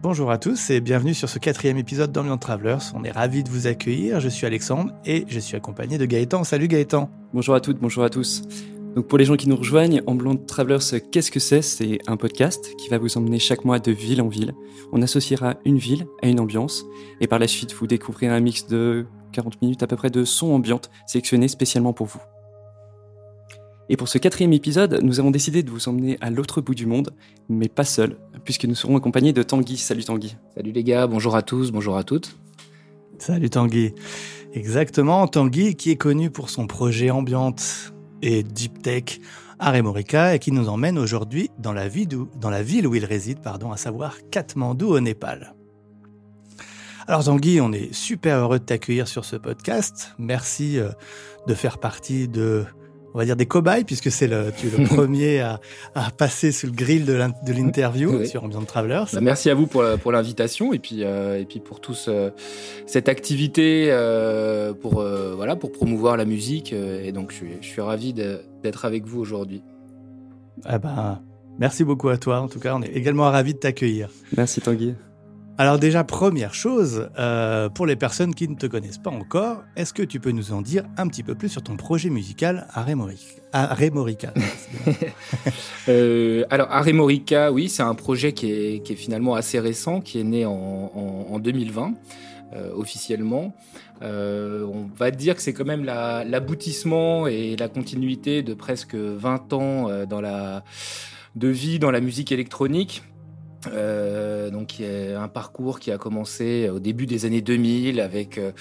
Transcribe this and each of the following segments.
Bonjour à tous et bienvenue sur ce quatrième épisode d'Ambient Travelers. On est ravis de vous accueillir. Je suis Alexandre et je suis accompagné de Gaëtan. Salut Gaëtan. Bonjour à toutes, bonjour à tous. Donc pour les gens qui nous rejoignent, Ambient Travelers, qu'est-ce que c'est? C'est un podcast qui va vous emmener chaque mois de ville en ville. On associera une ville à une ambiance et par la suite vous découvrirez un mix de 40 minutes à peu près de sons ambiantes sélectionnés spécialement pour vous. Et pour ce quatrième épisode, nous avons décidé de vous emmener à l'autre bout du monde, mais pas seul, puisque nous serons accompagnés de Tanguy. Salut Tanguy. Salut les gars, bonjour à tous, bonjour à toutes. Salut Tanguy. Exactement, Tanguy qui est connu pour son projet ambiante et deep tech Aremorica et qui nous emmène aujourd'hui dans, la ville où, dans la ville où il réside, pardon, à savoir Katmandou au Népal. Alors Tanguy, on est super heureux de t'accueillir sur ce podcast. Merci euh, de faire partie de on va dire des cobayes, puisque c'est le, tu es le premier à, à, passer sous le grill de l'interview sur Ambient Travelers. Bah, merci à vous pour, pour l'invitation et puis euh, et puis pour tous euh, cette activité euh, pour euh, voilà pour promouvoir la musique et donc je suis, je suis ravi d'être avec vous aujourd'hui. Ah ben, merci beaucoup à toi. En tout cas, on est également ravi de t'accueillir. Merci Tanguy. Alors déjà, première chose, euh, pour les personnes qui ne te connaissent pas encore, est-ce que tu peux nous en dire un petit peu plus sur ton projet musical Aremorica euh, Alors Aremorica, oui, c'est un projet qui est, finalement assez récent, qui est né en, en, en 2020. Euh, officiellement. On va dire que c'est quand même l'aboutissement la, et la continuité de presque 20 ans de vie dans la musique électronique. Euh, donc y a un parcours qui a commencé au début des années 2000 avec euh,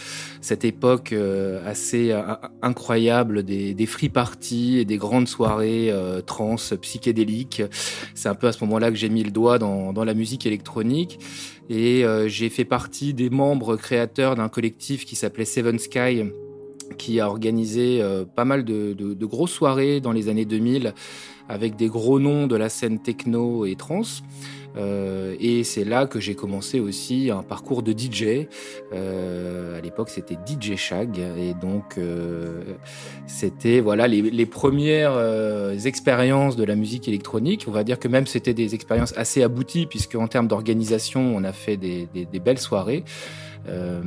cette époque euh, assez euh, incroyable des, free parties et des grandes soirées euh, trans psychédéliques. C'est un peu à ce moment-là que j'ai mis le doigt dans, la musique électronique et euh, j'ai fait partie des membres créateurs d'un collectif qui s'appelait Seven Sky qui a organisé pas mal de, de, de grosses soirées dans les années 2000 avec des gros noms de la scène techno et trans. Euh, et c'est là que j'ai commencé aussi un parcours de DJ. Euh, à l'époque, c'était DJ Shag, et donc euh, c'était voilà les, premières euh, expériences de la musique électronique. On va dire que même c'était des expériences assez abouties, puisque en termes d'organisation, on a fait des belles soirées. Euh,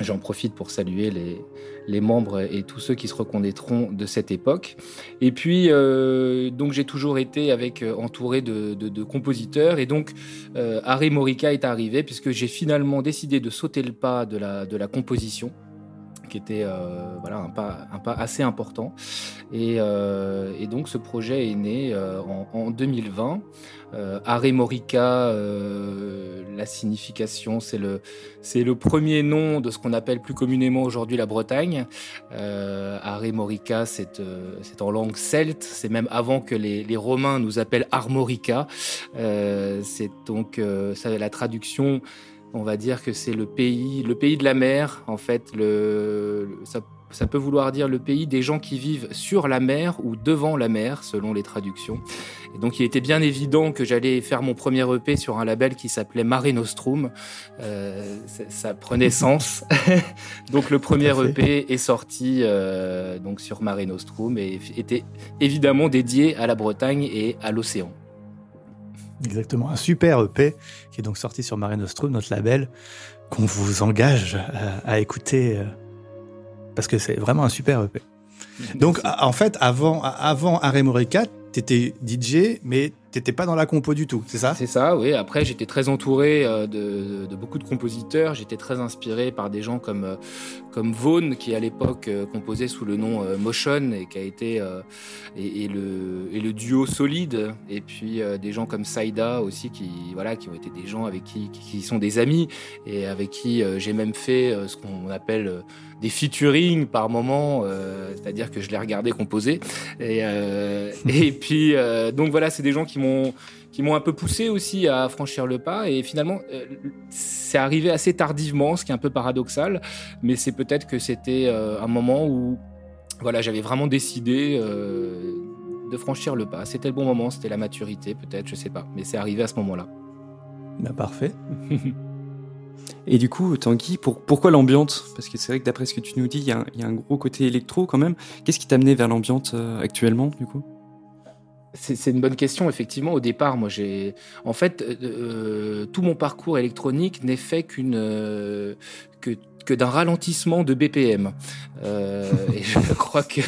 J'en profite pour saluer les, les, membres et tous ceux qui se reconnaîtront de cette époque. Et puis, euh, donc j'ai toujours été avec euh, entouré de, de, compositeurs. Et donc, euh, Harry Morica est arrivé puisque j'ai finalement décidé de sauter le pas de la, de la composition qui était euh, voilà un pas un pas assez important. Et, euh, donc ce projet est né euh, en, en, 2020 euh, Are Morica la signification c'est le c'est le premier nom de ce qu'on appelle plus communément aujourd'hui la Bretagne. Euh, c'est c'est en langue celte. C'est même avant que les, les romains nous appellent Armorica. C'est donc ça la traduction on va dire que c'est le pays, le pays de la mer, en fait. Le, ça, ça, peut vouloir dire le pays des gens qui vivent sur la mer ou devant la mer, selon les traductions. Et donc, il était bien évident que j'allais faire mon premier EP sur un label qui s'appelait Mare Nostrum. Euh, ça prenait sens. donc, le premier EP est sorti euh, donc sur Mare Nostrum et était évidemment dédié à la Bretagne et à l'océan. Exactement, un super EP qui est donc sorti sur Mare Nostrum, notre label, qu'on vous engage à, à écouter euh, parce que c'est vraiment un super EP. Merci. Donc, en fait, avant, avant Aremorica, t'étais DJ, mais t'étais pas dans la compo du tout, c'est ça? C'est ça, oui. Après, j'étais très entouré euh, de, beaucoup de compositeurs. J'étais très inspiré par des gens comme euh, comme Vaughn, qui à l'époque euh, composait sous le nom Motion et qui a été et, le et le duo solide. Et puis des gens comme Saïda aussi, qui voilà, qui ont été des gens avec qui, qui sont des amis et avec qui j'ai même fait ce qu'on appelle des featuring par moment, euh, c'est-à-dire que je les regardais composer. Et, euh, et puis, euh, donc voilà, c'est des gens qui m'ont qui m'ont un peu poussé aussi à franchir le pas. Et finalement, c'est arrivé assez tardivement, ce qui est un peu paradoxal, mais c'est peut-être que c'était un moment où voilà, j'avais vraiment décidé de franchir le pas. C'était le bon moment, c'était la maturité peut-être, je sais pas, mais c'est arrivé à ce moment-là. Ben parfait. Et du coup, Tanguy, pour, pourquoi l'ambiante Parce que c'est vrai que d'après ce que tu nous dis, il y, y, a un gros côté électro quand même. Qu'est-ce qui t'a amené vers l'ambiante euh, actuellement, du coup? C'est une bonne question, effectivement. Au départ, moi, j'ai. En fait, euh, tout mon parcours électronique n'est fait qu'une. Euh, que, que d'un ralentissement de BPM. Euh, et je crois que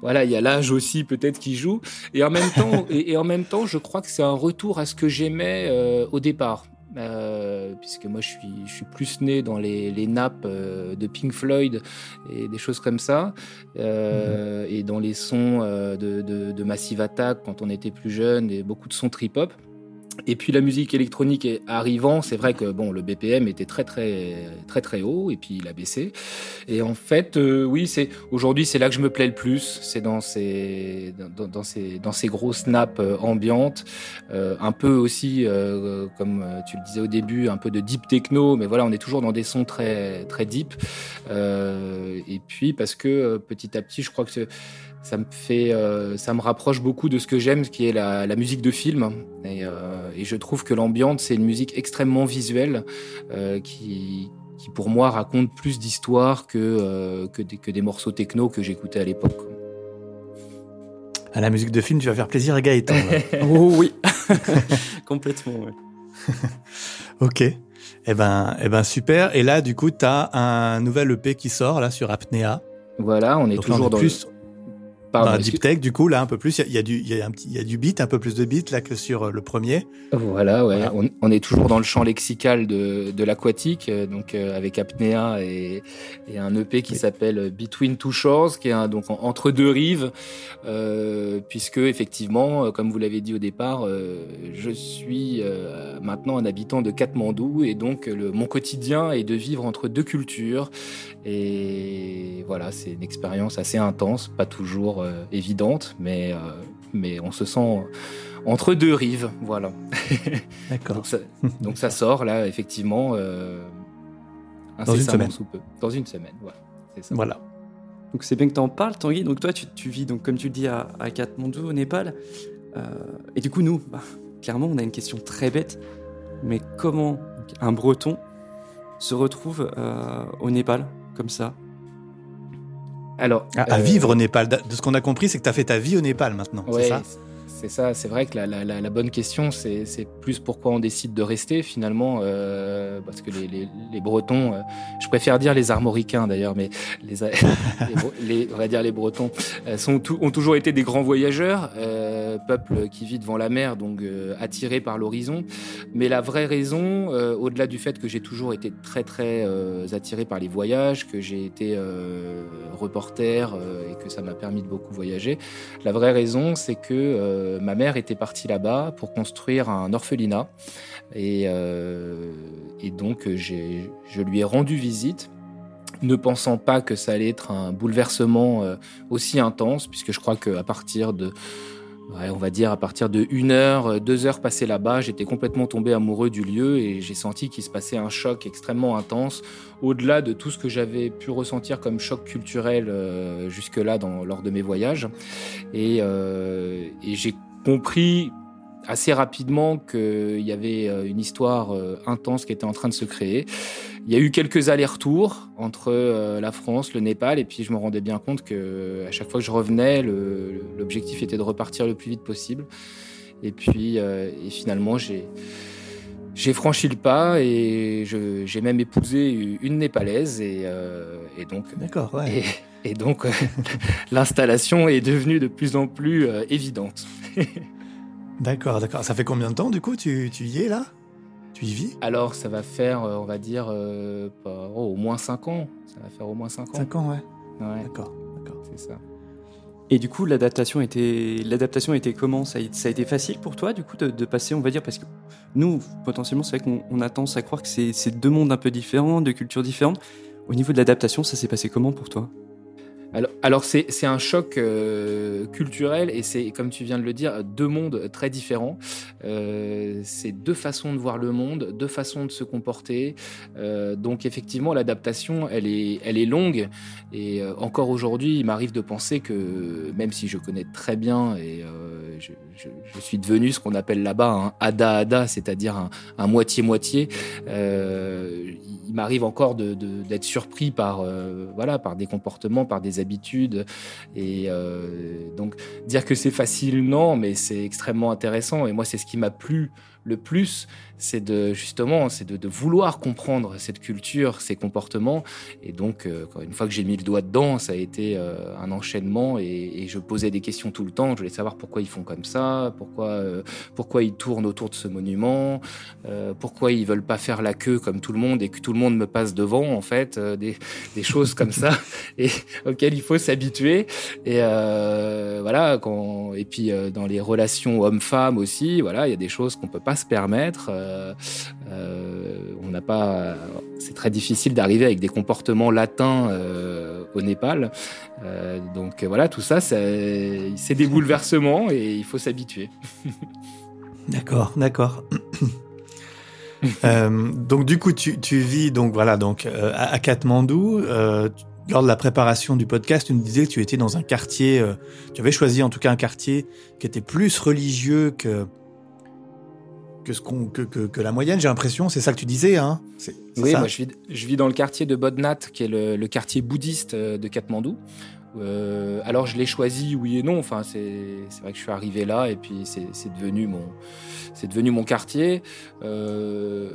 voilà, il y a l'âge aussi peut-être qui joue. Et en même temps, et, en même temps, je crois que c'est un retour à ce que j'aimais euh, au départ. Euh, puisque moi je suis, je suis plus né dans les, les nappes euh, de Pink Floyd et des choses comme ça, euh, mhm. et dans les sons de, de, de, Massive Attack quand on était plus jeune, et beaucoup de sons trip-hop. Et puis la musique électronique arrivant, c'est vrai que bon, le BPM était très très très très haut et puis il a baissé. Et en fait, euh, oui, c'est aujourd'hui c'est là que je me plais le plus, c'est dans ces dans, ces dans ces grosses nappes euh, ambiantes, euh, un peu aussi euh, comme euh, tu le disais au début, un peu de deep techno, mais voilà, on est toujours dans des sons très très deep. et puis parce que petit à petit, je crois que ça me fait, euh, ça me rapproche beaucoup de ce que j'aime, qui est la, la, musique de film. Et, euh, et je trouve que l'ambiance, c'est une musique extrêmement visuelle, euh, qui, qui pour moi raconte plus d'histoires que, euh, que, des, que des morceaux techno que j'écoutais à l'époque. À la musique de film, tu vas faire plaisir à Gaëtan. oh oui, complètement. Ouais. ok. Eh ben, eh ben super. Et là, du coup, tu as un nouvel EP qui sort là sur Apnea. Voilà, on est Donc, toujours on est dans plus, le... Pardon, dans deep tech, du coup, là, un peu plus. Il y, y, a du, y a un petit, y a du beat, un peu plus de beat là que sur euh, le premier. Voilà, ouais. Voilà. On, on, est toujours dans le champ lexical de, de l'aquatique, euh, donc euh, avec apnéa et, et, un EP qui oui. s'appelle Between Two Shores, qui est un, donc entre deux rives, euh, puisque effectivement, comme vous l'avez dit au départ, je suis maintenant un habitant de Katmandou et donc le, mon quotidien est de vivre entre deux cultures. Et voilà, c'est une expérience assez intense, pas toujours euh, évidente, mais, euh, mais on se sent entre deux rives, voilà. D'accord. donc, donc, ça sort là, effectivement, euh, dans une semaine. Sous peu. Dans une semaine, voilà. Ça. Voilà. Donc c'est bien que tu en parles, Tanguy. Donc toi, tu, tu, vis, donc, comme tu le dis, à, à Katmandou, au Népal. Euh, et du coup, nous, bah, clairement, on a une question très bête. Mais comment un Breton se retrouve euh, au Népal, comme ça? Alors, à, à euh, vivre au Népal. De ce qu'on a compris, c'est que tu as fait ta vie au Népal maintenant. Ouais, c'est ça c'est ça, c'est vrai que la, bonne question, c'est plus pourquoi on décide de rester finalement, euh, parce que les, Bretons, euh, je préfère dire les Armoricains d'ailleurs, mais les, on va les Bretons, euh, ont toujours été des grands voyageurs, peuple qui vit devant la mer, donc attiré par l'horizon. Mais la vraie raison, au-delà du fait que j'ai toujours été très très attiré par les voyages, que j'ai été reporter et que ça m'a permis de beaucoup voyager, la vraie raison, c'est que ma mère était partie là-bas pour construire un orphelinat. Et, euh, et donc, je lui ai rendu visite ne pensant pas que ça allait être un bouleversement euh, aussi intense, puisque je crois qu'à partir de, ouais, on va dire à partir de une heure, deux heures passées là-bas, j'étais complètement tombé amoureux du lieu et j'ai senti qu'il se passait un choc extrêmement intense, au-delà de tout ce que j'avais pu ressentir comme choc culturel euh, jusque-là lors de mes voyages. Et, euh, et j'ai compris assez rapidement qu'il y avait une histoire intense qui était en train de se créer. Il y a eu quelques allers-retours entre euh, la France, le Népal, et puis je me rendais bien compte que à chaque fois que je revenais, l'objectif était de repartir le plus vite possible. Et puis, euh, et finalement, j'ai j'ai franchi le pas et j'ai même épousé une népalaise et, euh, et donc. D'accord, ouais. Et, et donc l'installation est devenue de plus en plus évidente. d'accord, d'accord. Ça fait combien de temps du coup tu, tu y es là? Tu y vis? Alors, ça va faire, on va dire, euh, oh, au moins 5 ans. Ça va faire au moins 5 ans. 5 ans, ouais. ouais. D'accord, d'accord. C'est ça. Et du coup, l'adaptation était, l'adaptation était comment? Ça a, ça a, été facile pour toi, du coup, de, de, passer, on va dire, parce que nous, potentiellement, c'est vrai qu'on a tendance à croire que c'est deux mondes un peu différents, deux cultures différentes. Au niveau de l'adaptation, ça s'est passé comment pour toi? Alors, alors c'est un choc euh, culturel et c'est, comme tu viens de le dire, deux mondes très différents. Euh, c'est deux façons de voir le monde, deux façons de se comporter. Euh, donc effectivement, l'adaptation, elle est, elle est longue. Et encore aujourd'hui, il m'arrive de penser que même si je connais très bien et je, je, suis devenu ce qu'on appelle là-bas un ada-ada, c'est-à-dire un moitié-moitié, il m'arrive encore d'être de, surpris par, voilà, par des comportements, par des habitudes. Et donc, dire que c'est facile, non, mais c'est extrêmement intéressant. Et moi, c'est ce qui m'a plu le plus, c'est de justement, c'est de, vouloir comprendre cette culture, ces comportements. Et donc, euh, une fois que j'ai mis le doigt dedans, ça a été euh, un enchaînement et, je posais des questions tout le temps. Je voulais savoir pourquoi ils font comme ça, pourquoi, euh, pourquoi ils tournent autour de ce monument, pourquoi ils veulent pas faire la queue comme tout le monde et que tout le monde me passe devant, en fait, des, choses comme ça et auxquelles il faut s'habituer. Et voilà, quand, et puis dans les relations hommes-femmes aussi, voilà, il y a des choses qu'on peut pas se permettre. Euh, euh, on n'a pas, c'est très difficile d'arriver avec des comportements latins euh, au Népal. donc voilà, tout ça, c'est des bouleversements et il faut s'habituer. d'accord, d'accord. donc du coup, tu, vis donc voilà donc à, Katmandou. lors de la préparation du podcast, tu me disais que tu étais dans un quartier, tu avais choisi en tout cas un quartier qui était plus religieux que que, ce qu'on, que, que, la moyenne, j'ai l'impression. C'est ça que tu disais, hein Oui, moi je vis, je vis, dans le quartier de Bodnat, qui est le, quartier bouddhiste euh, de Katmandou. Euh, alors je l'ai choisi, oui et non. Enfin, c'est, vrai que je suis arrivé là et puis c'est, c'est devenu mon, c'est devenu mon quartier. Euh,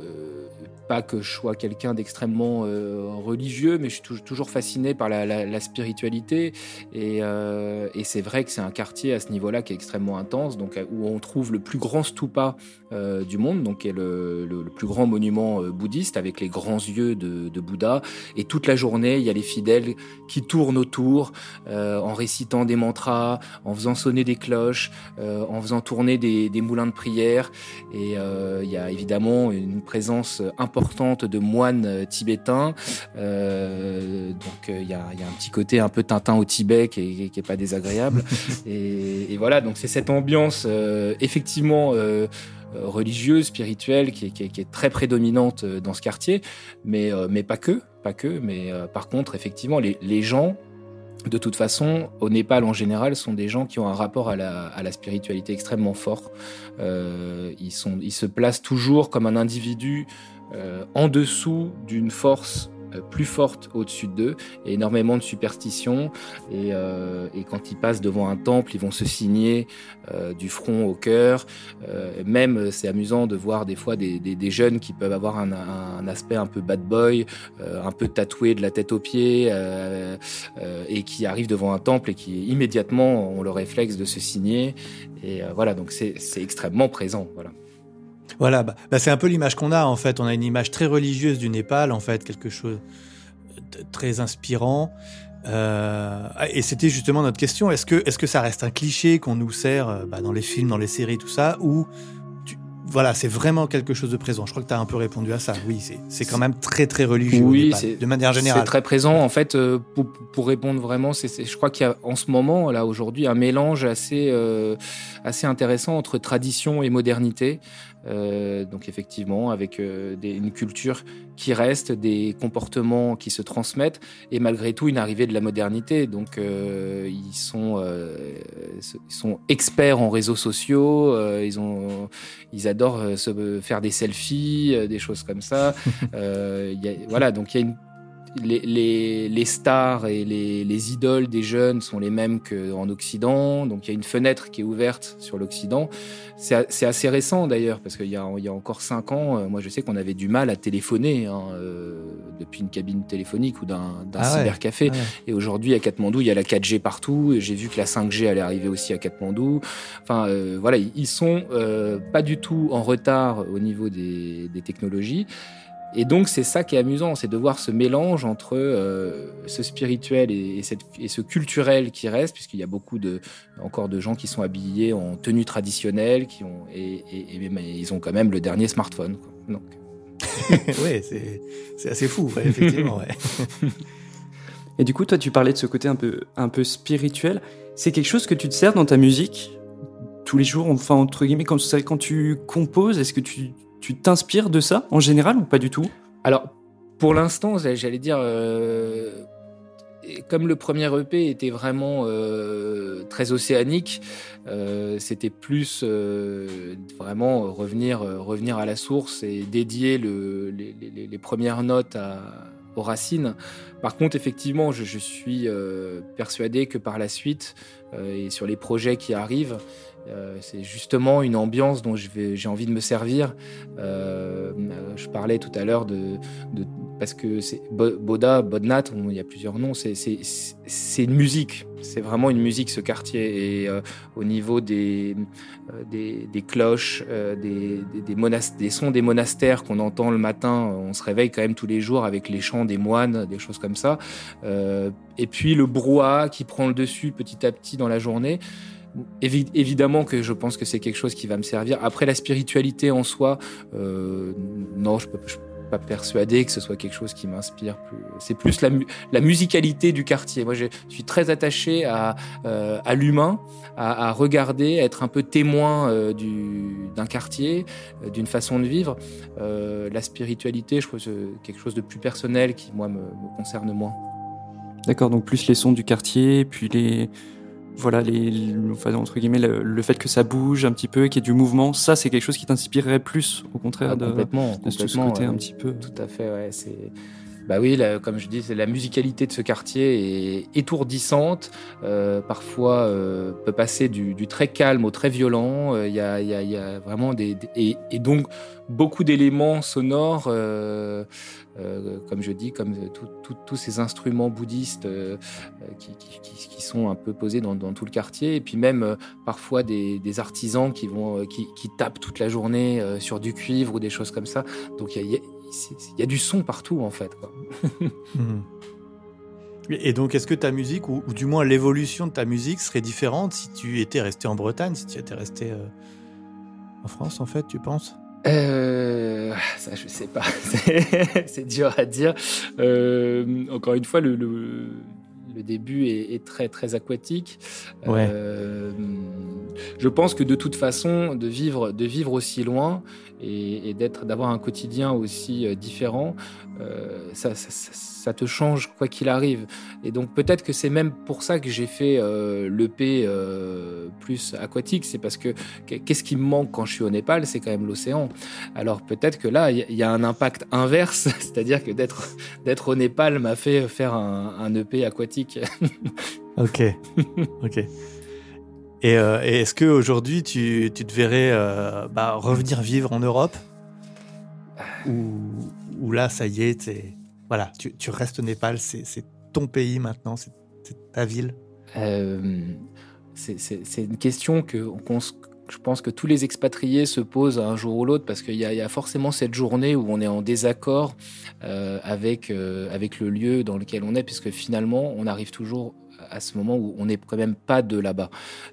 pas que je sois quelqu'un d'extrêmement euh, religieux, mais je suis toujours fasciné par la, spiritualité. Euh, et, c'est vrai que c'est un quartier à ce niveau-là qui est extrêmement intense, donc où on trouve le plus grand stupa euh, du monde, donc est le, plus grand monument bouddhiste avec les grands yeux de, Bouddha. Et toute la journée, il y a les fidèles qui tournent autour en récitant des mantras, en faisant sonner des cloches, en faisant tourner des, des, moulins de prière. Et il y a évidemment une présence importante de moines euh, tibétains. Euh, donc euh, il y a, un petit côté un peu Tintin au Tibet qui est, pas désagréable. et, voilà, donc c'est cette ambiance effectivement religieuse, spirituelle, qui est, très prédominante dans ce quartier, mais, mais pas que, pas que. Mais par contre, effectivement, les, gens, de toute façon, au Népal en général, sont des gens qui ont un rapport à la, spiritualité extrêmement fort. ils, sont, ils se placent toujours comme un individu en dessous d'une force euh, plus forte au-dessus d'eux, énormément de superstitions. Euh, et, quand ils passent devant un temple, ils vont se signer du front au cœur. même, c'est amusant de voir des fois des, jeunes qui peuvent avoir un, aspect un peu bad boy, un peu tatoué de la tête aux pieds, et qui arrivent devant un temple et qui immédiatement ont le réflexe de se signer. Et voilà, donc c'est extrêmement présent. Voilà. Voilà, bah, bah, c'est un peu l'image qu'on a en fait. On a une image très religieuse du Népal, en fait, quelque chose de très inspirant. Euh, et c'était justement notre question. Est-ce que, est-ce que ça reste un cliché qu'on nous sert euh, bah, dans les films, dans les séries, tout ça, ou voilà, c'est vraiment quelque chose de présent? Je crois que tu as un peu répondu à ça. Oui, c'est quand même très très religieux. Oui, de manière générale. C'est très présent. En fait, euh, pour, pour répondre vraiment, c'est je crois qu'il y a en ce moment, là aujourd'hui, un mélange assez euh, assez intéressant entre tradition et modernité. Euh, donc effectivement, avec euh, des, une culture qui reste, des comportements qui se transmettent, et malgré tout une arrivée de la modernité. Donc euh, ils sont ils sont experts en réseaux sociaux, ils ont ils adorent se faire des selfies, des choses comme ça. y a, voilà, donc il y a une les, les, stars et les, les, idoles des jeunes sont les mêmes qu'en Occident. Donc il y a une fenêtre qui est ouverte sur l'Occident. C'est assez récent d'ailleurs, parce qu'il y, y, a encore cinq ans, euh, moi je sais qu'on avait du mal à téléphoner hein, euh, depuis une cabine téléphonique ou d'un ah cybercafé. Ah et aujourd'hui à Katmandou, il y a la 4G partout. J'ai vu que la 5G allait arriver aussi à Katmandou. Enfin euh, voilà, ils sont pas du tout en retard au niveau des, des technologies. Et donc c'est ça qui est amusant, c'est de voir ce mélange entre euh, ce spirituel et, cette, et, ce culturel qui reste, puisqu'il y a beaucoup de encore de gens qui sont habillés en tenue traditionnelle, qui ont et, et, ils ont quand même le dernier smartphone. Quoi. Donc. oui, c'est assez fou, effectivement. Ouais. Et du coup, toi, tu parlais de ce côté un peu un peu spirituel. C'est quelque chose que tu te sers dans ta musique tous les jours, enfin entre guillemets, quand, quand tu composes, est-ce que tu tu t'inspires de ça en général ou pas du tout? Alors, pour l'instant, j'allais dire, euh, comme le premier EP était vraiment euh, très océanique, euh, c'était plus vraiment revenir, à la source et dédier le, les, premières notes aux racines. Par contre, effectivement, je suis persuadé que par la suite et sur les projets qui arrivent, euh, c'est justement une ambiance dont j'ai envie de me servir. Euh, je parlais tout à l'heure de, parce que c'est Boda, Bodnat, il y a plusieurs noms. C'est une musique. C'est vraiment une musique ce quartier. Et euh, au niveau des des, cloches, des, des, sons des monastères qu'on entend le matin, on se réveille quand même tous les jours avec les chants des moines, des choses comme ça. et puis le brouhaha qui prend le dessus petit à petit dans la journée évidemment que je pense que c'est quelque chose qui va me servir. Après la spiritualité en soi, euh, non, je peux, peux pas persuader que ce soit quelque chose qui m'inspire plus. C'est plus la, musicalité du quartier. Moi, je suis très attaché à, euh, à l'humain, à, regarder, à être un peu témoin euh, d'un quartier, euh, d'une façon de vivre. Euh, la spiritualité, je trouve quelque chose de plus personnel qui, moi, me, me concerne moins. D'accord, donc plus les sons du quartier, puis les, voilà, les, enfin, entre guillemets, le, fait que ça bouge un petit peu, qu'il y ait du mouvement, ça, c'est quelque chose qui t'inspirerait plus, au contraire, ah, de, complètement, de ce côté un petit peu. Tout à fait, ouais. C'est bah oui, comme je dis, la musicalité de ce quartier est étourdissante. Euh, parfois, euh, peut passer du, très calme au très violent. Il euh, y, a, vraiment des, et, donc beaucoup d'éléments sonores, euh, comme je dis, comme tous ces instruments bouddhistes qui, sont un peu posés dans, tout le quartier. Et puis même parfois des, artisans qui vont qui, tapent toute la journée sur du cuivre ou des choses comme ça. Donc il y a il y a du son partout en fait. Quoi. Mhm. Et donc, est-ce que ta musique, ou, ou du moins l'évolution de ta musique, serait différente si tu étais resté en Bretagne, si tu étais resté euh, en France, en fait, tu penses? Euh, ça, je sais pas. C'est dur à dire. Euh, encore une fois, le, le, le début est, est, très très aquatique. Ouais. Euh, je pense que de toute façon, de vivre de vivre aussi loin et, d'être d'avoir un quotidien aussi euh, différent, euh, ça, te change quoi qu'il arrive. Et donc peut-être que c'est même pour ça que j'ai fait euh, l'EP euh, plus aquatique, c'est parce que qu'est-ce qui me manque quand je suis au Népal, c'est quand même l'océan. Alors peut-être que là, il y, a un impact inverse, c'est-à-dire que d'être d'être au Népal m'a fait faire un, un EP aquatique. ok, ok. Et, euh, et est-ce qu'aujourd'hui, tu, tu te verrais euh, bah, revenir vivre en Europe? Ou, là, ça y est, es, voilà, tu, restes au Népal, c'est ton pays maintenant, c'est ta ville? Euh, C'est une question que qu je pense que tous les expatriés se posent un jour ou l'autre parce qu'il y, y, a forcément cette journée où on est en désaccord euh, avec, avec le lieu dans lequel on est, puisque finalement, on arrive toujours à ce moment où on n'est quand même pas de là-bas.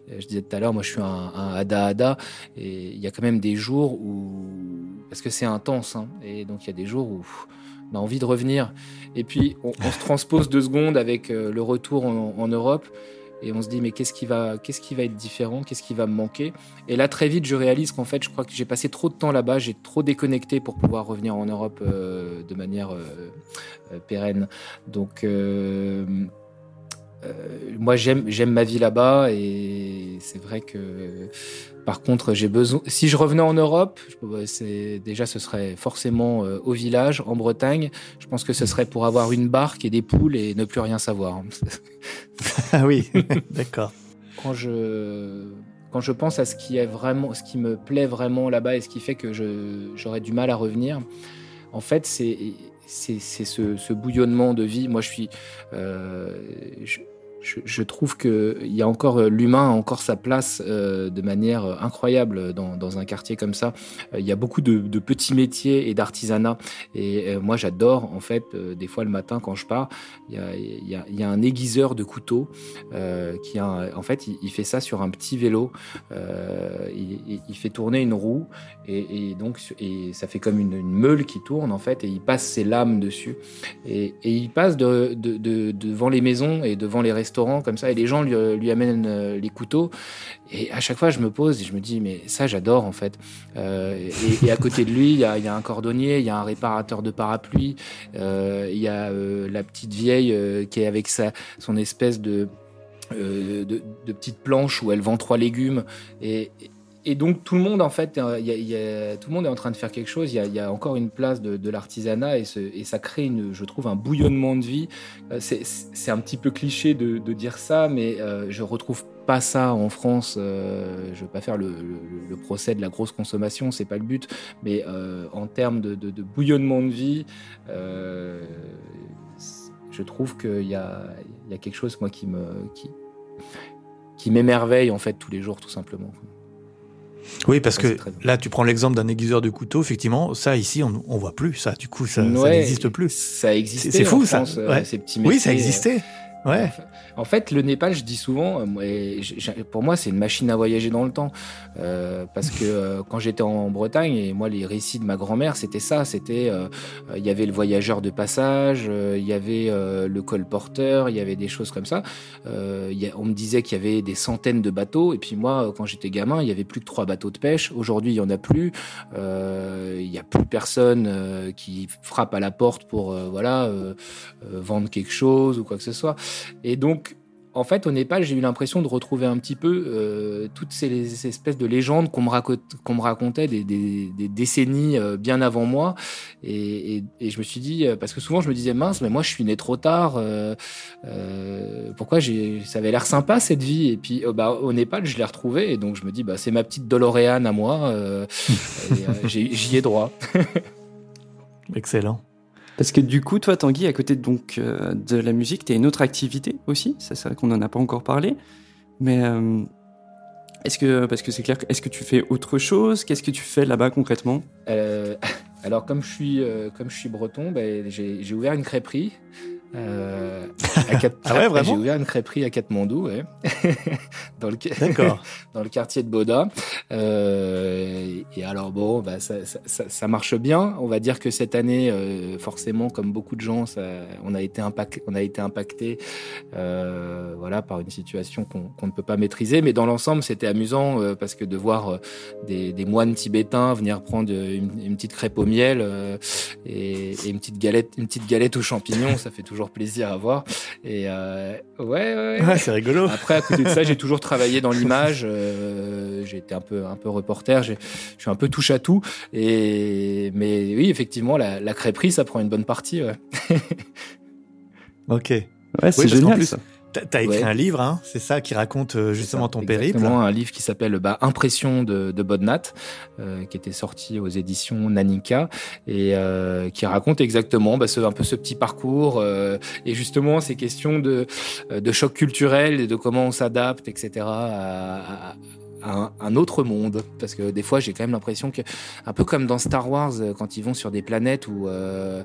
Je disais tout à l'heure, moi je suis un, un Hada Hada, et il y a quand même des jours où. Parce que c'est intense, hein, et donc il y a des jours où on a envie de revenir. Et puis on, se transpose deux secondes avec euh, le retour en, Europe et on se dit mais qu'est-ce qui va qui va être différent qu'est-ce qui va me manquer? Et là très vite je réalise qu'en fait je crois que j'ai passé trop de temps là-bas j'ai trop déconnecté pour pouvoir revenir en Europe euh, de manière euh, euh, pérenne donc euh, moi j'aime ma vie là-bas et c'est vrai que par contre j'ai besoin si je revenais en Europe c'est déjà ce serait forcément au village en Bretagne je pense que ce serait pour avoir une barque et des poules et ne plus rien savoir ah oui, d'accord. Quand je quand je pense à ce qui est vraiment, ce qui me plaît vraiment là-bas et ce qui fait que j'aurais du mal à revenir, en fait, c'est c'est ce, ce, bouillonnement de vie. Moi, je suis, euh, je, trouve que il y a encore euh, l'humain a encore sa place euh, de manière incroyable dans, un quartier comme ça. Euh, il y a beaucoup de, petits métiers et d'artisanat. Et euh, moi, j'adore en fait euh, des fois le matin quand je pars, il y a, un aiguiseur de couteau qui a, en fait il, fait ça sur un petit vélo. Il, fait tourner une roue et, donc et ça fait comme une, meule qui tourne en fait et il passe ses lames dessus et, il passe de, devant les maisons et devant les restaurants comme ça et les gens lui, lui amènent euh, les couteaux. Et à chaque fois je me pose et je me dis mais ça j'adore en fait. Euh, et, à côté de lui il y a, un cordonnier il y a un réparateur de parapluie il y a la petite vieille qui est avec sa son espèce de de, de, petites planches où elle vend trois légumes. Et, et donc tout le monde en fait, euh, tout le monde est en train de faire quelque chose. Il y a, encore une place de, l'artisanat et, et, ça crée, une, je trouve, un bouillonnement de vie. Euh, c'est un petit peu cliché de, dire ça, mais euh, je retrouve pas ça en France. Euh, je veux pas faire le, procès de la grosse consommation, c'est pas le but. Mais en termes de, bouillonnement de vie, je trouve qu'il y a, quelque chose moi qui, qui m'émerveille en fait tous les jours tout simplement. Oui, parce que là, tu prends l'exemple d'un aiguiseur de couteau, effectivement, ça ici, on, on voit plus ça. Du coup, ça, n'existe plus. Ça existait. C'est fou, ça. Euh, ces petits oui, ça existait. Ouais. En fait, le Népal, je dis souvent, euh, pour moi, c'est une machine à voyager dans le temps. Euh, parce que euh, quand j'étais en Bretagne, et moi, les récits de ma grand-mère, c'était ça. C'était, il y avait le voyageur de passage, il y avait le colporteur, il y avait des choses comme ça. on me disait qu'il y avait des centaines de bateaux. Et puis moi, quand j'étais gamin, il y avait plus que trois bateaux de pêche. Aujourd'hui, il y en a plus. Il n'y a plus personne qui frappe à la porte pour, voilà, vendre quelque chose ou quoi que ce soit. Et donc, en fait, au Népal, j'ai eu l'impression de retrouver un petit peu euh, toutes ces, espèces de légendes qu'on me, racontait des, décennies euh, bien avant moi. Et, je me suis dit, euh, parce que souvent je me disais, mince, mais moi je suis né trop tard. pourquoi ça avait l'air sympa cette vie? Et puis bah, au Népal, je l'ai retrouvé. Et donc je me dis, bah, c'est ma petite Doloréane à moi. J'y ai droit. Excellent. Parce que du coup, toi, Tanguy, à côté donc, euh, de la musique, tu as une autre activité aussi. Ça, c'est vrai qu'on n'en a pas encore parlé. Mais euh, est-ce que, parce que c'est clair, est-ce que tu fais autre chose? Qu'est-ce que tu fais là-bas concrètement? Euh, Alors, comme je suis, comme je suis breton, ben, j'ai ouvert une crêperie. Euh, ah ouais, vraiment J'ai ouvert une crêperie à Katmandou, ouais. dans, le... dans le quartier de Boda. Euh, et alors bon, bah, ça, ça, ça, marche bien. On va dire que cette année, euh, forcément, comme beaucoup de gens, ça, on a été impacté, on a été impacté, euh, voilà, par une situation qu'on ne peut pas maîtriser. Mais dans l'ensemble, c'était amusant euh, parce que de voir des, des, moines tibétains venir prendre une, une petite crêpe au miel et, et, une petite galette, une petite galette aux champignons, ça fait toujours plaisir à voir. Et euh, ouais, ouais. c'est rigolo. Après, à côté de ça, j'ai toujours travaillé dans l'image. Euh, j'ai été un peu, un peu reporter. Je suis un peu touche à tout. Et mais oui, effectivement, la, la crêperie, ça prend une bonne partie. Ouais. ok. Ouais, c'est génial. ça. T'as écrit un livre, hein, c'est ça, qui raconte euh, justement ton périple. un livre qui s'appelle bah, Impression de, de Bodnat, euh, qui était sorti aux éditions Nanika et euh, qui raconte exactement bah, ce, un peu ce petit parcours et justement ces questions de, de choc culturel et de comment on s'adapte, etc. à, un, autre monde. Parce que des fois, j'ai quand même l'impression que, un peu comme dans Star Wars, quand ils vont sur des planètes où euh,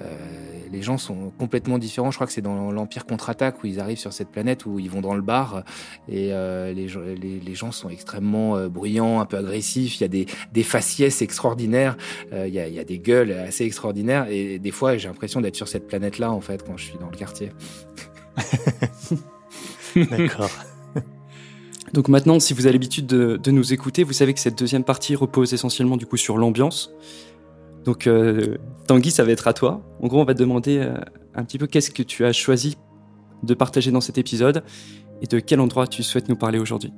euh, les gens sont complètement différents. Je crois que c'est dans l'Empire contre-attaque où ils arrivent sur cette planète où ils vont dans le bar et les, les, gens sont extrêmement bruyants, un peu agressifs. Il y a des, des faciès extraordinaires, il, y a, il y a des gueules assez extraordinaires. Et des fois, j'ai l'impression d'être sur cette planète-là, en fait, quand je suis dans le quartier. D'accord. Donc maintenant, si vous avez l'habitude de, nous écouter, vous savez que cette deuxième partie repose essentiellement du coup sur l'ambiance. Donc euh, Tanguy, ça va être à toi. En gros, on va te demander euh, un petit peu qu'est-ce que tu as choisi de partager dans cet épisode et de quel endroit tu souhaites nous parler aujourd'hui.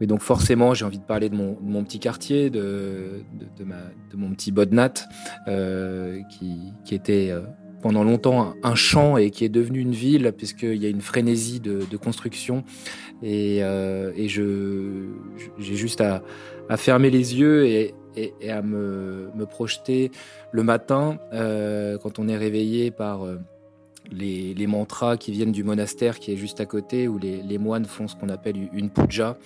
Mais donc forcément, j'ai envie de parler de mon, petit quartier, de, de, mon petit Bodnat, euh, qui, qui, était pendant longtemps un, champ et qui est devenu une ville, puisqu'il y a une frénésie de, construction. Et, et j'ai juste à, à, fermer les yeux et, et, à me, projeter le matin euh, quand on est réveillé par euh, les, mantras qui viennent du monastère qui est juste à côté, où les moines font ce qu'on appelle une puja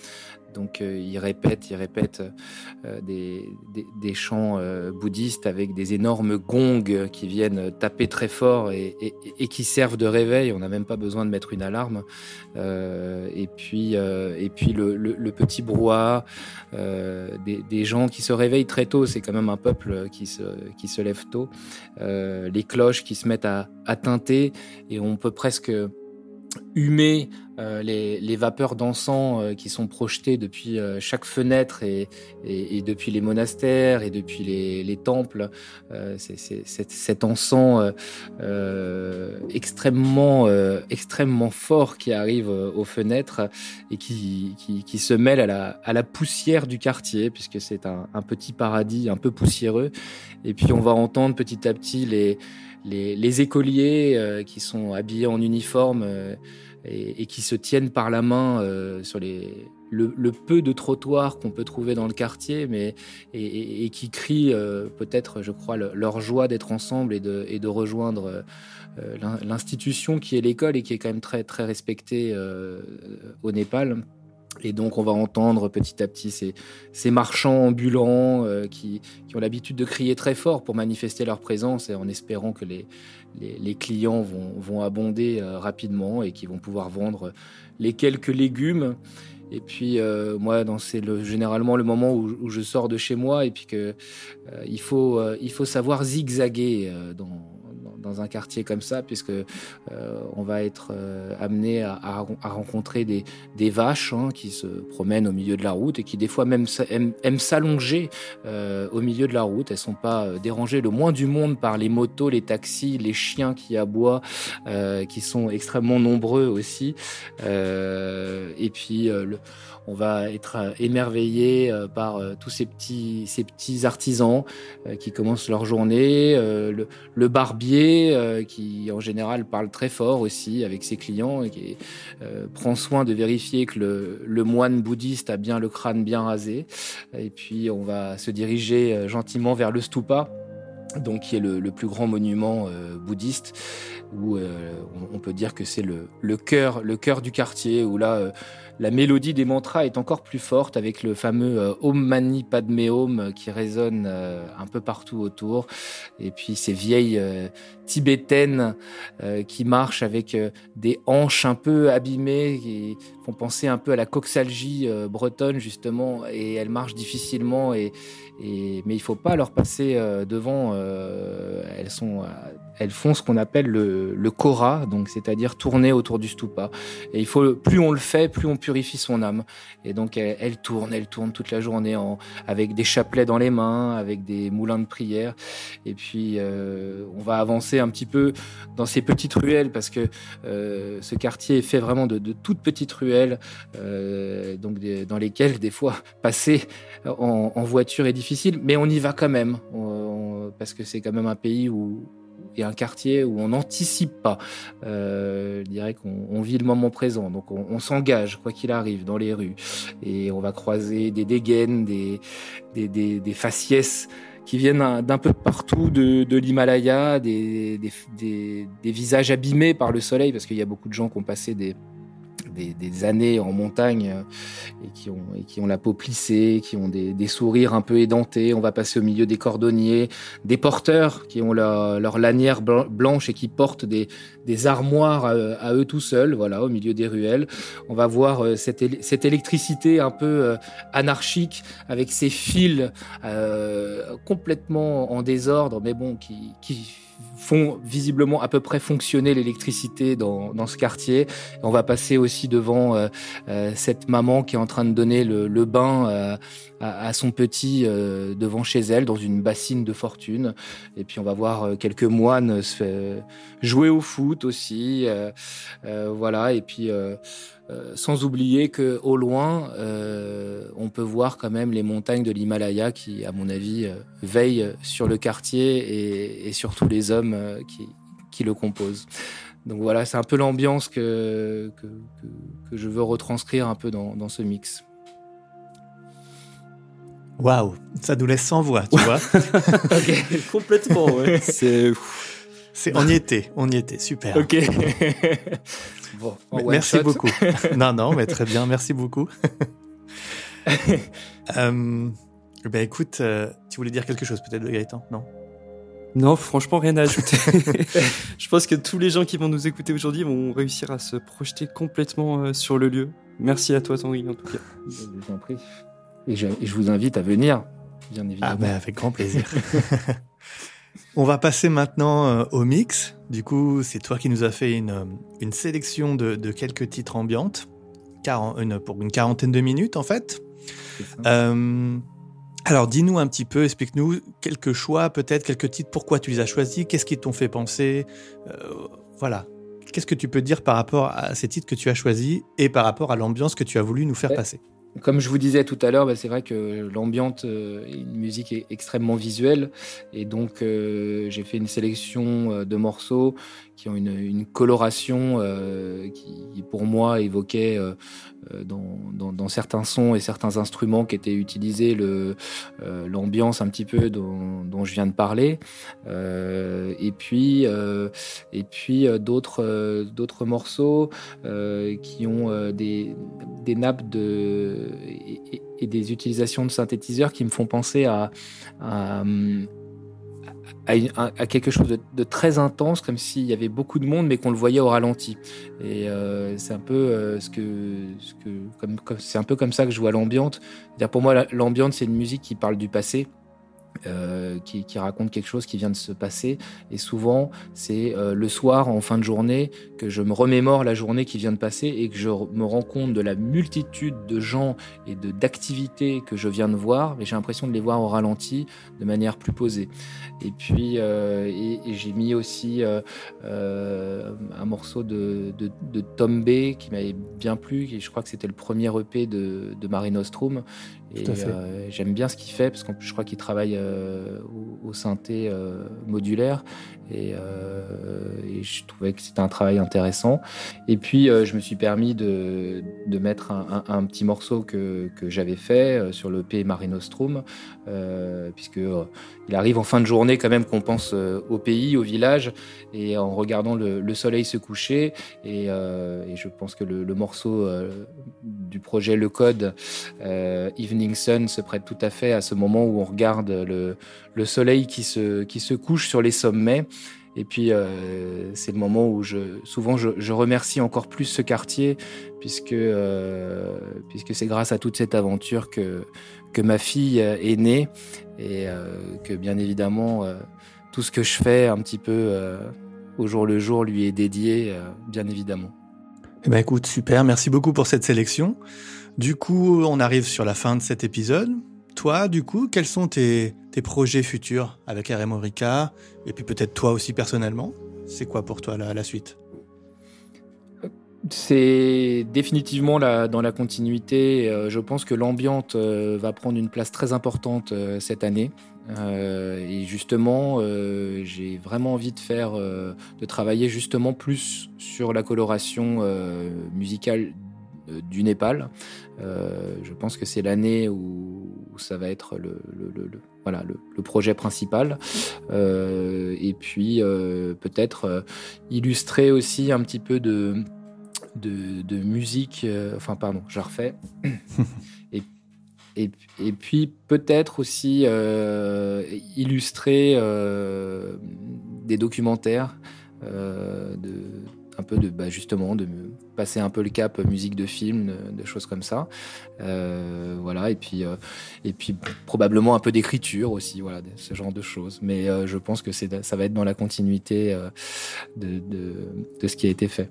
donc ils répètent, ils répètent des, des, chants bouddhistes avec des énormes gongs qui viennent taper très fort et, qui servent de réveil. On n'a même pas besoin de mettre une alarme. et puis, et puis le, petit brouhaha des, des, gens qui se réveillent très tôt. C'est quand même un peuple qui se, qui se lève tôt. les cloches qui se mettent à, à teinter et on peut presque humer euh, les, vapeurs d'encens euh, qui sont projetées depuis euh, chaque fenêtre et, depuis les monastères et depuis les, temples. c'est cet encens extrêmement, extrêmement fort qui arrive aux fenêtres et qui, qui, se mêle à la, à la poussière du quartier, puisque c'est un, petit paradis un peu poussiéreux. Et puis on va entendre petit à petit les les, écoliers euh, qui sont habillés en uniforme euh, et, qui se tiennent par la main euh, sur le, peu de trottoirs qu'on peut trouver dans le quartier, mais et, qui crient peut-être, je crois, leur joie d'être ensemble et de, rejoindre l'institution qui est l'école et qui est quand même très très respectée au Népal. Et donc, on va entendre petit à petit ces, marchands ambulants euh, qui, ont l'habitude de crier très fort pour manifester leur présence et en espérant que les, les, clients vont, vont abonder euh, rapidement et qui vont pouvoir vendre les quelques légumes. Et puis, euh, moi, c'est le, généralement le moment où, je sors de chez moi et puis que il, faut, il faut savoir zigzaguer dans dans un quartier comme ça, puisque euh, on va être euh, amené à, rencontrer des, vaches hein, qui se promènent au milieu de la route et qui des fois même aiment, s'allonger euh, au milieu de la route. Elles sont pas dérangées le moins du monde par les motos, les taxis, les chiens qui aboient, qui sont extrêmement nombreux aussi. et puis le on va être euh, émerveillé euh, par euh, tous ces petits, ces petits artisans qui commencent leur journée, le, barbier qui en général parle très fort aussi avec ses clients et qui prend soin de vérifier que le, moine bouddhiste a bien le crâne bien rasé. Et puis on va se diriger gentiment vers le stupa donc qui est le, plus grand monument bouddhiste où on, peut dire que c'est le, cœur le cœur du quartier où là la mélodie des mantras est encore plus forte avec le fameux euh, Om Mani Padme euh, qui résonne euh, un peu partout autour. Et puis ces vieilles tibétaines qui marchent avec des hanches un peu abîmées qui font penser un peu à la coxalgie bretonne justement et elles marchent difficilement et, mais il faut pas leur passer devant. elles sont elles font ce qu'on appelle le, le kora, donc c'est-à-dire tourner autour du stupa. Et il faut plus on le fait, plus on purifie son âme. Et donc elle, tourne, elle tourne toute la journée en, avec des chapelets dans les mains, avec des moulins de prière. Et puis euh, on va avancer un petit peu dans ces petites ruelles parce que euh, ce quartier est fait vraiment de, de toutes petites ruelles, euh, donc dans lesquelles des fois passer en, en, voiture est difficile, mais on y va quand même parce que c'est quand même un pays où et un quartier où on n'anticipe pas. Euh, je dirais qu'on vit le moment présent, donc on, s'engage quoi qu'il arrive dans les rues et on va croiser des dégaines, des, des, des, faciès qui viennent d'un peu partout de, de l'Himalaya, des, des, des, visages abîmés par le soleil, parce qu'il y a beaucoup de gens qui ont passé des, des, années en montagne euh, et qui ont, et qui ont la peau plissée, qui ont des, sourires un peu édentés. On va passer au milieu des cordonniers, des porteurs qui ont leur, lanière blanche et qui portent des, des armoires à, eux tout seuls, voilà, au milieu des ruelles. On va voir euh, cette, cette électricité un peu euh, anarchique avec ces fils complètement en désordre, mais bon, qui font visiblement à peu près fonctionner l'électricité dans, dans, ce quartier. On va passer aussi devant euh, euh, cette maman qui est en train de donner le, le bain euh, à, à, son petit devant chez elle dans une bassine de fortune. Et puis on va voir quelques moines se jouer au foot aussi. voilà. Et puis euh, sans oublier que au loin, euh, on peut voir quand même les montagnes de l'Himalaya qui, à mon avis, euh, veillent sur le quartier et, sur tous les hommes qui, qui, le composent. Donc voilà, c'est un peu l'ambiance que, que, que, je veux retranscrire un peu dans, dans ce mix. Waouh, ça nous laisse sans voix, tu vois. ok, complètement, ouais. C'est on y était, on y était, super. Ok. Bon, merci beaucoup. non, non, mais très bien, merci beaucoup. euh, ben écoute, euh, tu voulais dire quelque chose peut-être, Gaëtan? Non? Non, franchement, rien à ajouter. je pense que tous les gens qui vont nous écouter aujourd'hui vont réussir à se projeter complètement euh, sur le lieu. Merci à toi, Tanguy, en tout cas. Je vous en prie. Et je, vous invite à venir, bien évidemment. Ah ben, avec grand plaisir. On va passer maintenant euh, au mix. Du coup, c'est toi qui nous as fait une, une sélection de, de, quelques titres ambiantes, une, pour une quarantaine de minutes en fait. Euh, alors, dis-nous un petit peu, explique-nous quelques choix, peut-être quelques titres, pourquoi tu les as choisis, qu'est-ce qui t'ont fait penser, euh, voilà. Qu'est-ce que tu peux dire par rapport à ces titres que tu as choisis et par rapport à l'ambiance que tu as voulu nous faire passer? Comme je vous disais tout à l'heure, bah, c'est vrai que l'ambiance euh, est une musique extrêmement visuelle. Et donc euh, j'ai fait une sélection de morceaux qui ont une, coloration qui, pour moi, évoquait euh, dans, certains sons et certains instruments qui étaient utilisés, euh, l'ambiance un petit peu dont, je viens de parler, euh, et puis, et puis d'autres, d'autres morceaux qui ont des, des nappes et, des utilisations de synthétiseurs qui me font penser à, à à, quelque chose de, très intense, comme s'il y avait beaucoup de monde, mais qu'on le voyait au ralenti. Et euh, c'est un peu euh, ce que, comme, c'est un peu comme ça que je vois l'ambiance. Pour moi, l'ambiance, c'est une musique qui parle du passé euh, qui, raconte quelque chose qui vient de se passer. Et souvent, c'est euh, le soir, en fin de journée, que je me remémore la journée qui vient de passer et que je me rends compte de la multitude de gens et de d'activités que je viens de voir. Mais j'ai l'impression de les voir au ralenti, de manière plus posée. Et puis, euh, j'ai mis aussi un morceau de, Tom B qui m'avait bien plu. Et je crois que c'était le premier EP de, de Marine Ostrom. Et euh, j'aime bien ce qu'il fait parce que je crois qu'il travaille euh, au, synthé euh, modulaire. Et, je trouvais que c'était un travail intéressant. Et puis je me suis permis de, de mettre un, petit morceau que, que j'avais fait sur le P Marinostrum puisque il arrive en fin de journée quand même qu'on pense au pays, au village. Et en regardant le, soleil se coucher et, et, je pense que le, le morceau du projet Le Code Evening Sun se prête tout à fait à ce moment où on regarde le, soleil qui se, couche sur les sommets. Et puis, euh, c'est le moment où je, souvent je, remercie encore plus ce quartier, puisque, euh, puisque c'est grâce à toute cette aventure que, ma fille est née, et euh, que bien évidemment, tout ce que je fais un petit peu au jour le jour lui est dédié, bien évidemment. Eh ben écoute, super, merci beaucoup pour cette sélection. Du coup, on arrive sur la fin de cet épisode. Toi, du coup, quels sont tes, projets futurs avec RM Orica Et puis peut-être toi aussi personnellement? C'est quoi pour toi la, suite? C'est définitivement dans la continuité. Euh, je pense que l'ambiance euh, va prendre une place très importante euh, cette année. Et justement, j'ai vraiment envie de faire, de travailler justement plus sur la coloration musicale du Népal. Euh, je pense que c'est l'année où, ça va être le, voilà, le, projet principal. Euh, et puis euh, peut-être illustrer aussi un petit peu de, de, musique. enfin, pardon, je refais. et, puis peut-être aussi illustrer des documentaires de un peu de bah, justement de passer un peu le cap musique de film, de, choses comme ça. Euh, voilà et puis euh, et puis probablement un peu d'écriture aussi, voilà ce genre de choses. Mais euh, je pense que ça va être dans la continuité de, ce qui a été fait.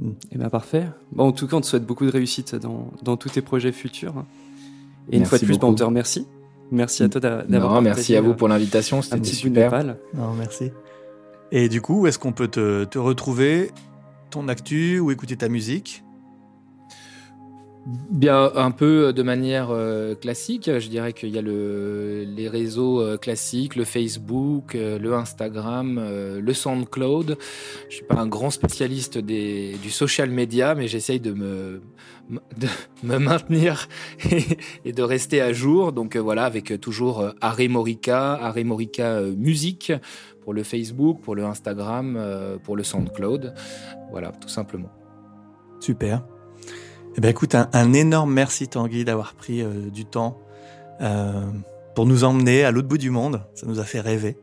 Et eh bien parfait. Bon, en tout cas, on te souhaite beaucoup de réussite dans, dans tous tes projets futurs. Et une fois de plus, bah, on te remercie. Merci à toi d'avoir. Merci à vous pour l'invitation. C'était super. Non, merci. Et du coup, où est-ce qu'on peut te, retrouver, ton actu ou écouter ta musique? Bien, un peu de manière euh, classique. Je dirais qu'il y a le, les réseaux euh, classiques, le Facebook, euh, le Instagram, le SoundCloud. Je suis pas un grand spécialiste des, du social media, mais j'essaye de me, de me maintenir et, de rester à jour. Donc voilà, avec toujours Harry Morica, Harry Morica Musique pour le Facebook, pour le Instagram, pour le SoundCloud. Voilà, tout simplement. Super. Eh ben écoute, un, énorme merci Tanguy d'avoir pris euh, du temps euh, pour nous emmener à l'autre bout du monde. Ça nous a fait rêver.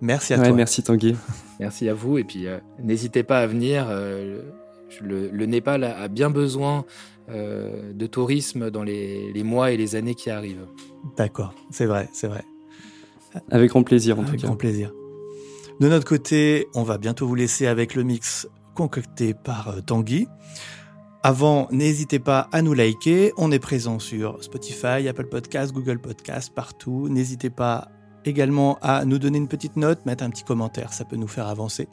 Merci à toi. Merci Tanguy. merci à vous et puis n'hésitez pas à venir. Le, Népal a bien besoin de tourisme dans les, les mois et les années qui arrivent. D'accord, c'est vrai, c'est vrai. Avec grand plaisir en tout cas. grand plaisir. De notre côté, on va bientôt vous laisser avec le mix concocté par euh, Tanguy. Avant, n'hésitez pas à nous liker. On est présent sur Spotify, Apple Podcasts, Google Podcasts, partout. N'hésitez pas également à nous donner une petite note, mettre un petit commentaire, ça peut nous faire avancer.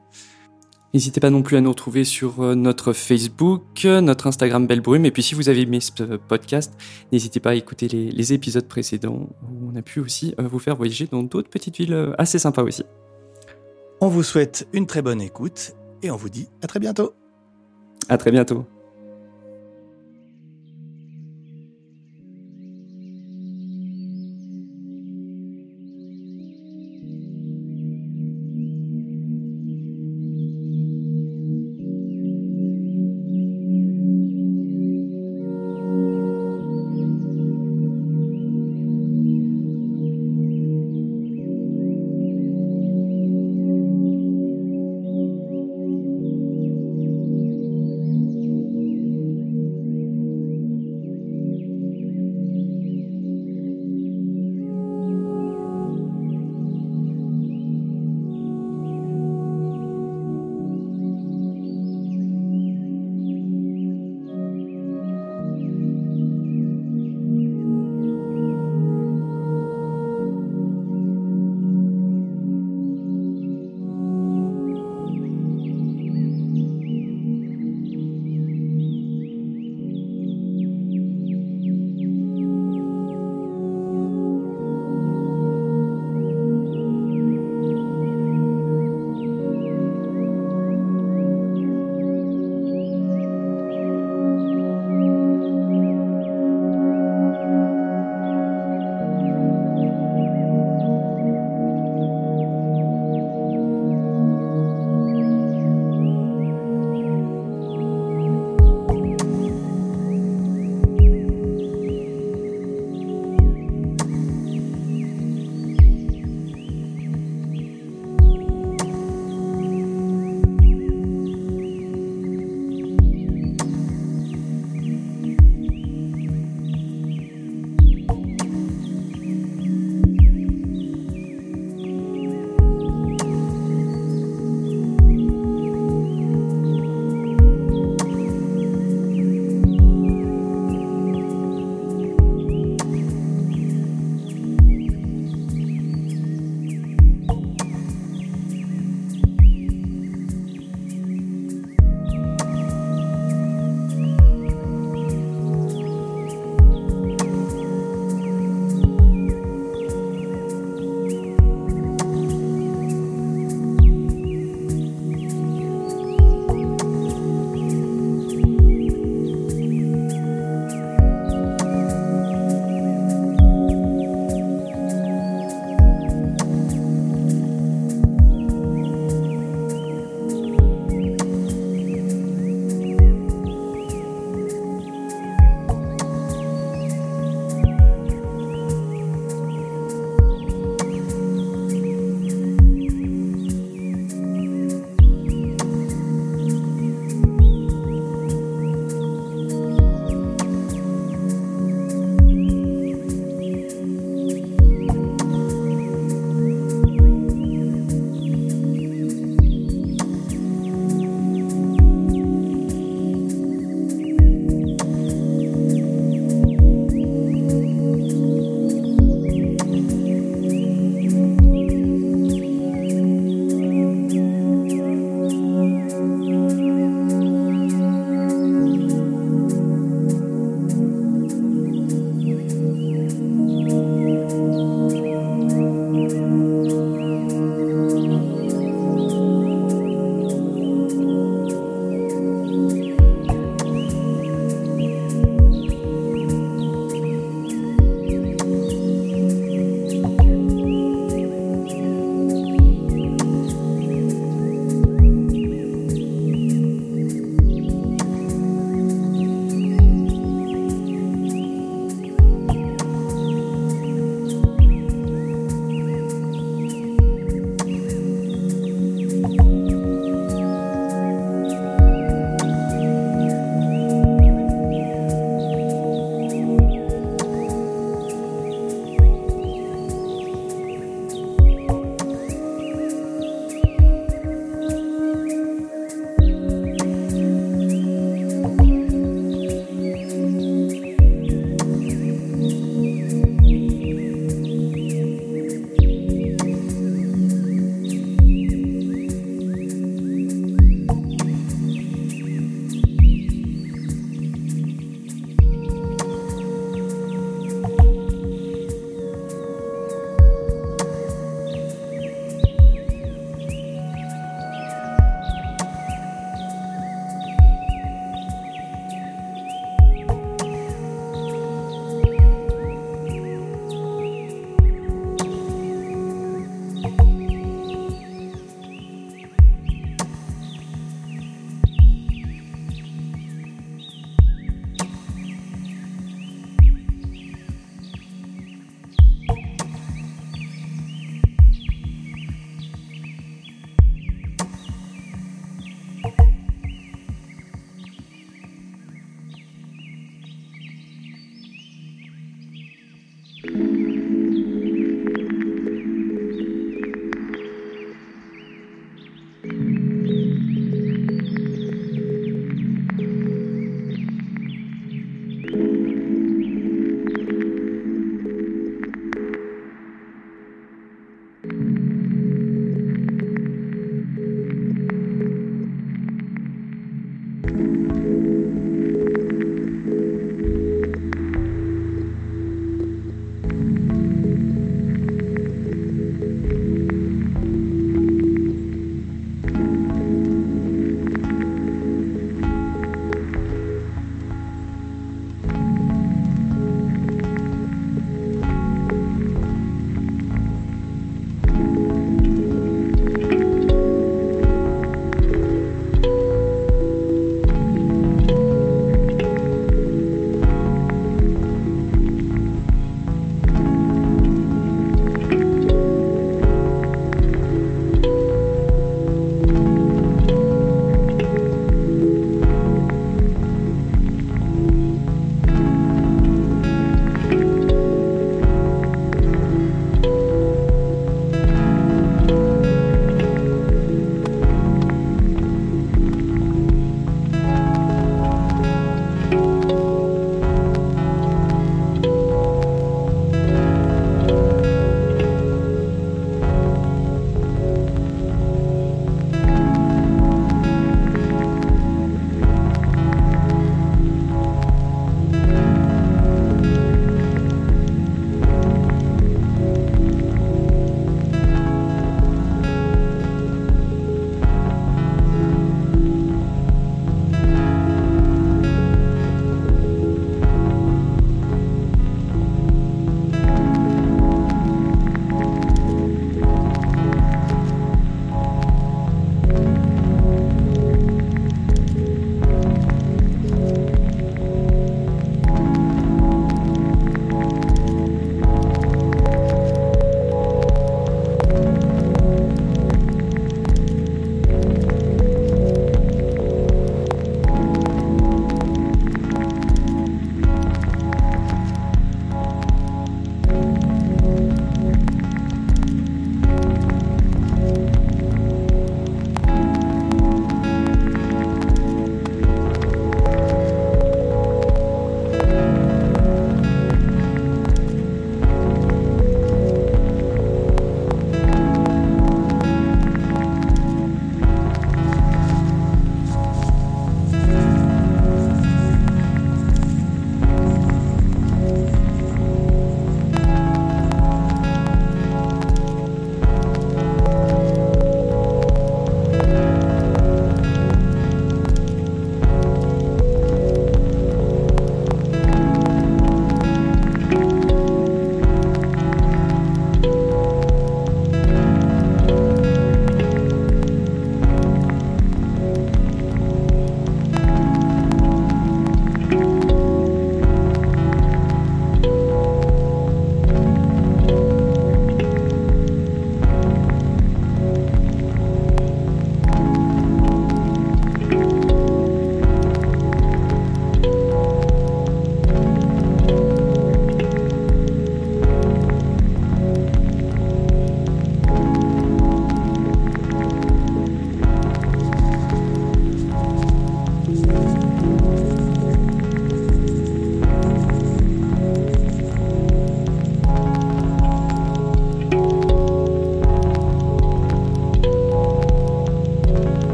N'hésitez pas non plus à nous retrouver sur euh, notre Facebook, notre Instagram Belle Brume. Et puis si vous avez aimé ce podcast, n'hésitez pas à écouter les, épisodes précédents où on a pu aussi euh, vous faire voyager dans d'autres petites villes euh, assez sympas aussi. On vous souhaite une très bonne écoute et on vous dit à très bientôt. À très bientôt.